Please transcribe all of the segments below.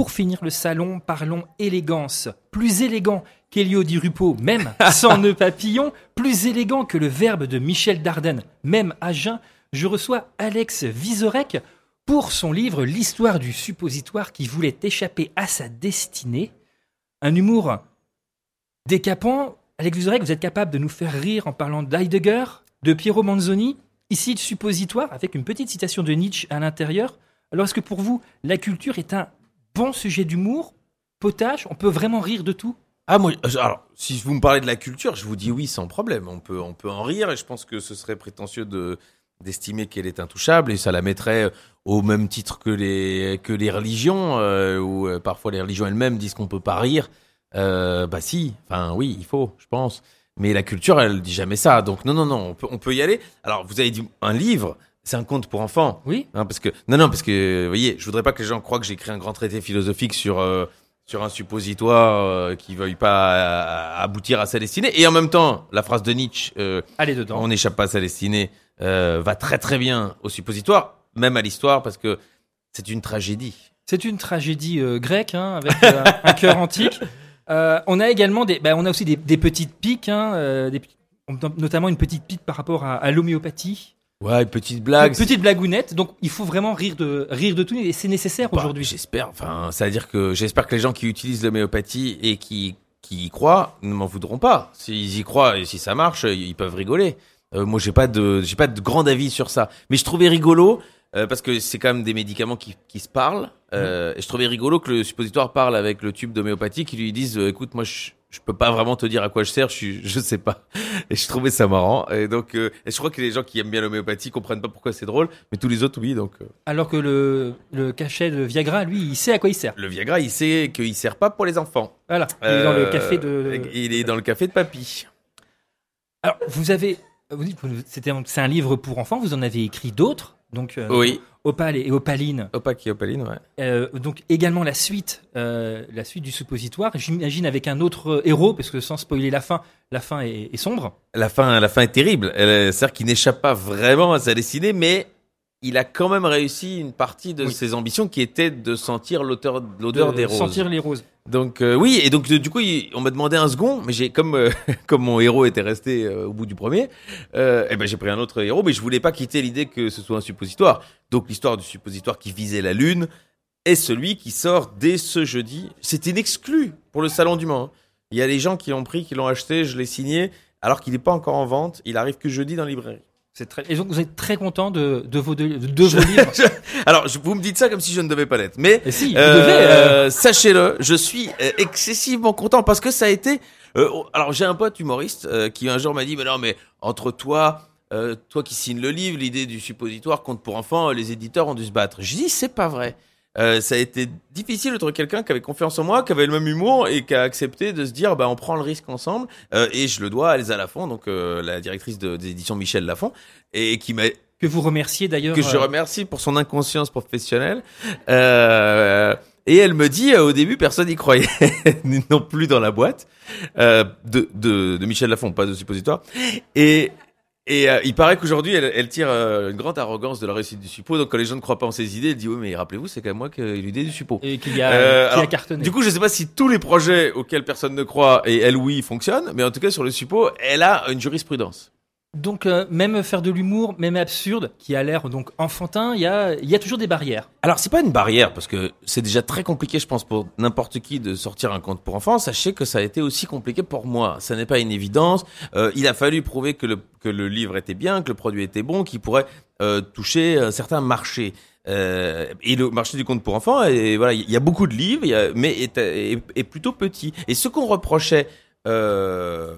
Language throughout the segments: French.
pour finir le salon, parlons élégance. Plus élégant qu'Elio Di Rupo, même sans nœud papillon, plus élégant que le verbe de Michel Dardenne, même à jeun, je reçois Alex Vizorek pour son livre L'histoire du suppositoire qui voulait échapper à sa destinée. Un humour décapant. Alex Vizorek, vous êtes capable de nous faire rire en parlant d'Heidegger, de Piero Manzoni, ici le suppositoire, avec une petite citation de Nietzsche à l'intérieur. Alors est-ce que pour vous, la culture est un bon sujet d'humour Potage On peut vraiment rire de tout? Ah moi, euh, alors si vous me parlez de la culture, je vous dis oui sans problème. On peut, on peut en rire et je pense que ce serait prétentieux de d'estimer qu'elle est intouchable et ça la mettrait au même titre que les que les religions euh, où euh, parfois les religions elles-mêmes disent qu'on peut pas rire. Euh, bah si, enfin oui, il faut, je pense. Mais la culture, elle dit jamais ça. Donc non, non, non, on peut, on peut y aller. Alors vous avez dit un livre, c'est un conte pour enfants. Oui. Hein, parce que non, non, parce que vous voyez, je voudrais pas que les gens croient que j'ai écrit un grand traité philosophique sur euh, sur un suppositoire euh, qui veuille pas euh, aboutir à sa destinée. Et en même temps, la phrase de Nietzsche, euh, Allez dedans. on n'échappe pas à sa destinée, va très très bien au suppositoire, même à l'histoire, parce que c'est une tragédie. C'est une tragédie grecque hein, avec un cœur antique. On a également des, bah, on a aussi des, des petites piques, hein, des- notamment une petite pique par rapport à, à l'homéopathie. Ouais, une petite blague. Une petite blagounette. Donc il faut vraiment rire de rire de tout et c'est nécessaire Bah, aujourd'hui. J'espère. Enfin, ça veut dire que j'espère que les gens qui utilisent l'homéopathie et qui qui y croient ne m'en voudront pas. S'ils y croient et si ça marche, ils peuvent rigoler. Euh, moi, j'ai pas de j'ai pas de grand avis sur ça. Mais je trouvais rigolo euh, parce que c'est quand même des médicaments qui qui se parlent. Euh, Et je trouvais rigolo que le suppositoire parle avec le tube d'homéopathie qui lui disent écoute, moi je je peux pas vraiment te dire à quoi je sers, je suis, je sais pas. Et je trouvais ça marrant. Et donc, euh, et je crois que les gens qui aiment bien l'homéopathie comprennent pas pourquoi c'est drôle, mais tous les autres oui. Donc, euh, Alors que le, le cachet de Viagra, lui, il sait à quoi il sert. le Viagra, il sait qu'il sert pas pour les enfants. Voilà. Il est dans le Euh, café de. Il est dans le café de papy. Alors vous avez, un- c'est un livre pour enfants. Vous en avez écrit d'autres. Donc euh, Oui. Opale et Opaline. Opaque et Opaline, ouais. Euh, donc également la suite, euh, la suite du suppositoire. J'imagine avec un autre euh, héros, parce que sans spoiler la fin, la fin est, est sombre. La fin, la fin est terrible. C'est-à-dire qu'il n'échappe pas vraiment à sa destinée, mais il a quand même réussi une partie de Oui. ses ambitions qui était de sentir l'odeur, de des roses. Sentir les roses. Donc euh, oui, et donc de- du coup, il- on m'a demandé un second, mais j'ai comme euh, comme mon héros était resté euh, au bout du premier, eh ben j'ai pris un autre héros, mais je voulais pas quitter l'idée que ce soit un suppositoire. Donc l'histoire du suppositoire qui visait la lune est celui qui sort dès ce jeudi. C'est inexclu pour le salon du Mans. hein. Il y a des gens qui l'ont pris, qui l'ont acheté, je l'ai signé, alors qu'il n'est pas encore en vente. Il arrive que jeudi dans la librairie. Très. Et donc vous êtes très content de, de vos deux, de vos livres. Alors vous me dites ça comme si je ne devais pas l'être, mais si, Euh, euh, Sachez-le, je suis euh, excessivement content parce que ça a été. euh, oh, alors j'ai un pote humoriste qui un jour m'a dit mais non mais entre toi, toi qui signes le livre, l'idée du suppositoire compte pour enfants, les éditeurs ont dû se battre. Je dis c'est pas vrai. Euh, ça a été difficile de trouver quelqu'un qui avait confiance en moi, qui avait le même humour et qui a accepté de se dire bah on prend le risque ensemble. Euh, et je le dois à Elsa Lafont, donc euh, la directrice de- des éditions Michel Lafont, et qui m'a que vous remerciez d'ailleurs. que je euh, remercie pour son inconscience professionnelle. Euh, et elle me dit, euh, au début, personne n'y croyait non plus dans la boîte euh, de, de, de Michel Lafont, pas de suppositoire. Et, et euh, il paraît qu'aujourd'hui, elle, elle tire euh, une grande arrogance de la réussite du suppo. Donc quand les gens ne croient pas en ses idées, elle dit, oui, mais rappelez-vous, c'est quand même moi qui ai l'idée du suppo. Et qu'il y a, Euh, qui a cartonné. Du coup, je sais pas si tous les projets auxquels personne ne croit et elle oui fonctionnent, mais en tout cas sur le suppo, elle a une jurisprudence. Donc euh, même faire de l'humour, même absurde, qui a l'air donc enfantin, il y a, toujours des barrières. Alors c'est pas une barrière parce que c'est déjà très compliqué, je pense, pour n'importe qui de sortir un conte pour enfants. Sachez que ça a été aussi compliqué pour moi. Ça n'est pas une évidence. Euh, il a fallu prouver que le livre était bien, que le produit était bon, qu'il pourrait euh, toucher un certain marché. Euh, et le marché du conte pour enfants, et voilà, il y a beaucoup de livres, mais est plutôt petit. Et ce qu'on reprochait euh,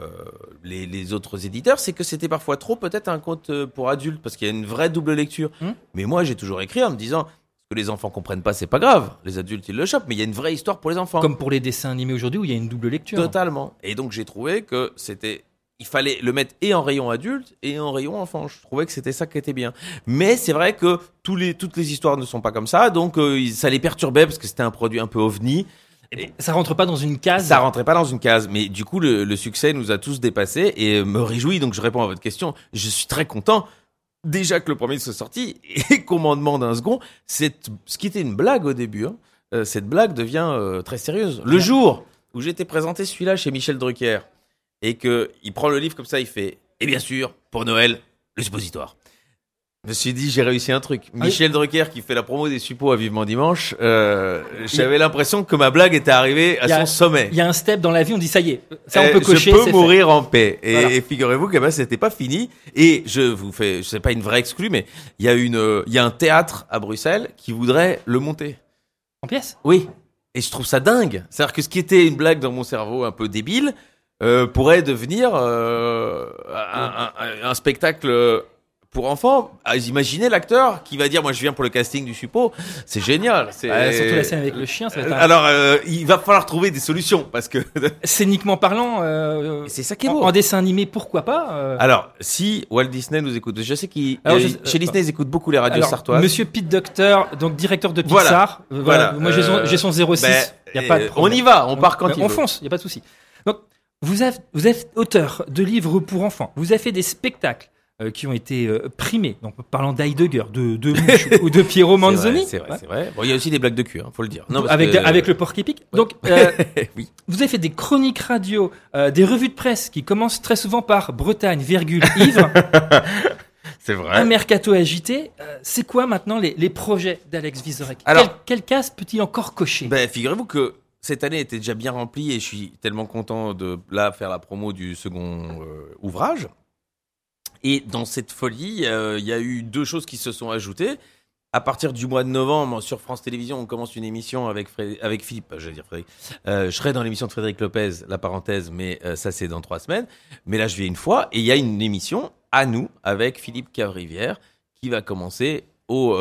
les, les autres éditeurs, c'est que c'était parfois trop peut-être un conte euh, pour adultes, parce qu'il y a une vraie double lecture. Hmm. Mais moi, j'ai toujours écrit en me disant, ce que les enfants comprennent pas, c'est pas grave. Les adultes, ils le chopent, mais il y a une vraie histoire pour les enfants. Comme pour les dessins animés aujourd'hui où il y a une double lecture. Totalement. Et donc, j'ai trouvé que c'était, il fallait le mettre et en rayon adulte et en rayon enfant. Je trouvais que c'était ça qui était bien. Mais c'est vrai que tous les, toutes les histoires ne sont pas comme ça, donc euh, ça les perturbait parce que c'était un produit un peu ovni. Ça rentre pas dans une case. Ça rentrait pas dans une case, mais du coup le, le succès nous a tous dépassés et me réjouit. Donc je réponds à votre question. Je suis très content déjà que le premier soit sorti et qu'on m'en demande un second. C'est ce qui était une blague au début. hein. euh, cette blague devient euh, très sérieuse. Le jour où j'étais présenté celui-là chez Michel Drucker et que il prend le livre comme ça, il fait et bien sûr pour Noël le suppositoire. Je me suis dit j'ai réussi un truc. Ah Michel Drucker qui fait la promo des suppos à Vivement Dimanche, euh, j'avais l'impression que ma blague était arrivée à a- son sommet. Il y a un step dans la vie, on dit ça y est, ça on Euh, peut cocher. Je peux c'est fait. mourir en paix. Et, Voilà. et figurez-vous que bah, c'était pas fini. Et je vous fais, sais pas une vraie exclue, mais il y a une, euh, il y a un théâtre à Bruxelles qui voudrait le monter. En pièce? Oui. Et je trouve ça dingue. C'est-à-dire que ce qui était une blague dans mon cerveau un peu débile euh, pourrait devenir euh, un, un- un spectacle pour enfants. Ah, Imaginez l'acteur qui va dire moi je viens pour le casting du suppo. C'est génial. C'est Ouais, Surtout la scène avec le chien, ça va être un- Alors euh, il va falloir trouver des solutions parce que scéniquement parlant. euh, c'est ça qui est beau. en dessin animé, pourquoi pas euh, Alors, si Walt Disney nous écoute, je sais qu'il euh, chez Disney ils écoutent beaucoup les radios alors, sartoises. Monsieur Pete Docter, donc directeur de Voilà. Pixar. euh, Voilà. Moi, j'ai son, Euh, j'ai son 06. ben, Il y a pas de euh, on y va, on part quand Ben, il On veut. fonce, il y a pas de souci. Donc, vous êtes, vous êtes auteur de livres pour enfants. Vous avez fait des spectacles euh, qui ont été euh, primés. Donc, parlant d'Heidegger, de, de Mouche ou de Piero C'est vrai, Manzoni. C'est vrai, Ouais. c'est vrai. Bon, il y a aussi des blagues de cul, hein, faut le dire. Non, avec, que- avec le porc épic. Donc, euh, oui. vous avez fait des chroniques radio, euh, des revues de presse qui commencent très souvent par Bretagne, virgule, ivre, C'est un vrai. mercato agité. Euh, c'est quoi maintenant les, les projets d'Alex Vizorek Alors- quelle, quelle case peut-il encore cocher? Ben, figurez-vous que cette année était déjà bien remplie et je suis tellement content de là faire la promo du second euh, ouvrage. Et dans cette folie, euh, il y a eu deux choses qui se sont ajoutées. À partir du mois de novembre, sur France Télévisions, on commence une émission avec, Fré- avec Philippe, dire Frédéric. Euh, je serai dans l'émission de Frédéric Lopez, la parenthèse, mais euh, ça c'est dans trois semaines. Mais là, je vais une fois et il y a une émission à nous avec Philippe Cavrivière qui va commencer au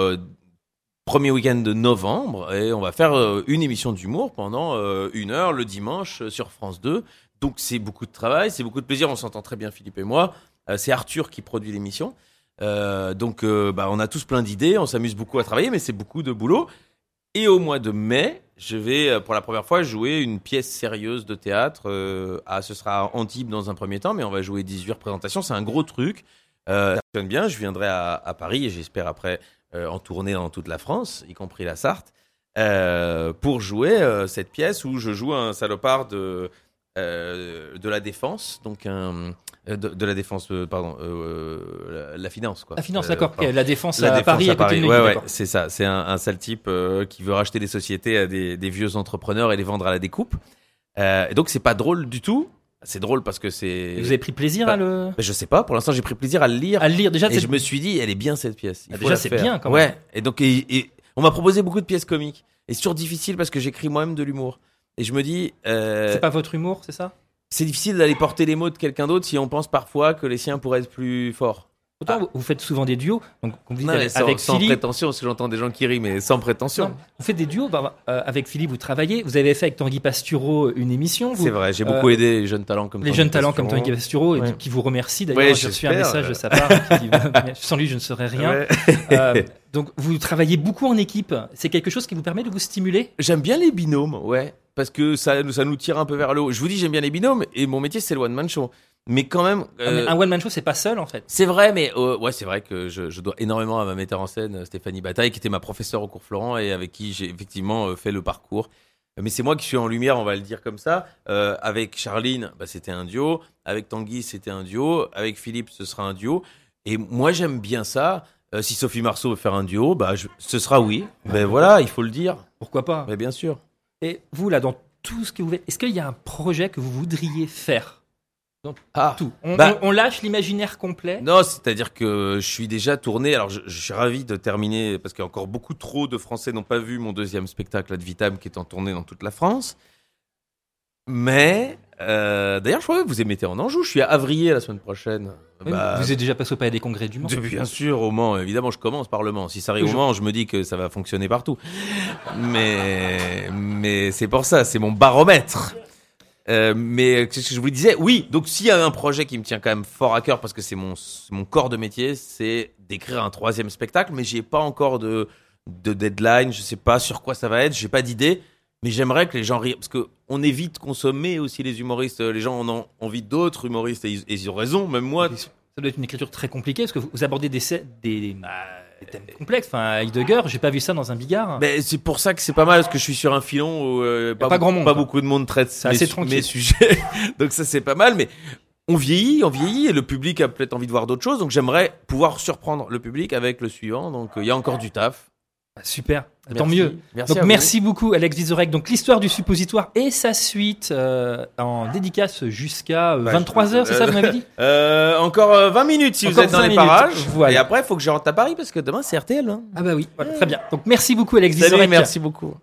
premier week-end de novembre et on va faire une émission d'humour pendant une heure le dimanche sur France 2. Donc c'est beaucoup de travail, c'est beaucoup de plaisir. On s'entend très bien Philippe et moi. Euh, c'est Arthur qui produit l'émission. Euh, donc euh, bah, on a tous plein d'idées, on s'amuse beaucoup à travailler, mais c'est beaucoup de boulot. Et au mois de mai, je vais pour la première fois jouer une pièce sérieuse de théâtre. Ah, ce sera Antibes dans un premier temps, mais on va jouer 18 représentations. C'est un gros truc. Ça fonctionne bien. Je viendrai à, Paris et j'espère après en tournée dans toute la France, y compris la Sarthe, pour jouer cette pièce où je joue un salopard de euh, de la défense, donc un euh, de, de la défense, euh, pardon, euh, la, la finance quoi. La finance, d'accord. La défense La à défense Paris, à côté de Neuilly, Ouais, ouais, c'est ça. C'est un, un sale type qui veut racheter des sociétés à des, des vieux entrepreneurs et les vendre à la découpe. Et donc c'est pas drôle du tout. C'est drôle parce que c'est. Vous avez pris plaisir Bah, à le, Mais je sais pas. Pour l'instant, j'ai pris plaisir à le lire. à le lire. Déjà, Et je me suis dit, elle est bien cette pièce. Il Ah, faut déjà, c'est bien, quand Ouais. même. Et donc, et, et on m'a proposé beaucoup de pièces comiques. Et c'est toujours difficile parce que j'écris moi-même de l'humour. Et je me dis, euh, c'est pas votre humour, c'est ça? c'est difficile d'aller porter les mots de quelqu'un d'autre si on pense parfois que les siens pourraient être plus forts. Autant vous- vous faites souvent des duos, donc comme vous dites Non, avec, sans, avec sans Philippe. prétention, parce que j'entends des gens qui rient, mais sans prétention. Non, vous faites des duos bah, euh, avec Philippe, vous travaillez. Vous avez fait avec Tanguy Pastureau une émission. C'est vrai, j'ai beaucoup euh, aidé les jeunes talents comme les Tanguy jeunes talents comme. Tanguy Pastureau, Ouais. qui- qui vous remercie. D'ailleurs, Ouais, j'ai reçu un message de sa part. qui dit, Sans lui, je ne serais rien. Ouais. Euh, donc, vous travaillez beaucoup en équipe. C'est quelque chose qui vous permet de vous stimuler? J'aime bien les binômes, ouais, parce que ça, ça nous tire un peu vers le haut. Je vous dis, j'aime bien les binômes, et mon métier, c'est le one-man show. Mais quand même, Ah, euh, Un one-man show, c'est pas seul, en fait. c'est vrai, mais euh, ouais, c'est vrai que je, je dois énormément à ma metteur en scène, euh, Stéphanie Bataille, qui était ma professeure au cours Florent et avec qui j'ai effectivement euh, fait le parcours. Mais c'est moi qui suis en lumière, on va le dire comme ça. Euh, avec Charline, bah, c'était un duo. Avec Tanguy, c'était un duo. Avec Philippe, ce sera un duo. Et moi, j'aime bien ça. Si Sophie Marceau veut faire un duo, bah, je- ce sera oui. Ben voilà, il faut le dire. Pourquoi pas? Mais bien sûr. Et vous, là, dans tout ce que vous faites, est-ce qu'il y a un projet que vous voudriez faire? Ah, Tout. On, Bah- on- on lâche l'imaginaire complet. Non, c'est-à-dire que je suis déjà tourné. Alors, je, je suis ravi de terminer parce qu'il y a encore beaucoup trop de Français n'ont pas vu mon deuxième spectacle Ad Vitam qui est en tournée dans toute la France. Mais euh, d'ailleurs, je crois que vous émettez en Anjou. Je suis à Avrier la semaine prochaine. Bah, vous êtes déjà passé au Palais des Congrès du Mans. bien sûr, au Mans. Évidemment, je commence par le Mans. Si ça arrive au Mans, je me dis que ça va fonctionner partout. Mais mais c'est pour ça, c'est mon baromètre. Euh, mais qu'est-ce que je vous disais Oui, donc s'il y a un projet qui me tient quand même fort à cœur parce que c'est mon, c'est mon corps de métier, c'est d'écrire un troisième spectacle, mais j'ai pas encore de, de deadline, je sais pas sur quoi ça va être, j'ai pas d'idée, mais j'aimerais que les gens rient parce que on est vite consommé aussi les humoristes, les gens en ont envie d'autres humoristes et ils, ont raison, même moi. Ça doit être une écriture très compliquée parce que vous abordez des, scè- des, des thèmes complexes. Enfin, Heidegger, j'ai pas vu ça dans un bigard. Mais c'est pour ça que c'est pas mal, parce que je suis sur un filon où euh, pas grand monde, pas quoi. beaucoup de monde traite mes, assez tranquille. mes sujets. donc ça c'est pas mal, mais on vieillit, on vieillit, et le public a peut-être envie de voir d'autres choses. Donc j'aimerais pouvoir surprendre le public avec le suivant. Donc euh, il y a encore du taf. Ah, Super, tant mieux. Merci. Donc merci beaucoup Alex Vizorek. Donc l'histoire du suppositoire et sa suite euh, en dédicace jusqu'à Bah, 23h, c'est ça vous m'avez dit Euh, encore euh, 20 minutes si vous êtes dans 20 les minutes. parages. Voilà. Et après, il faut que je rentre à Paris parce que demain c'est RTL. Hein. Ah bah oui, voilà, très bien. Donc merci beaucoup Alex Salut, Vizorek. merci beaucoup.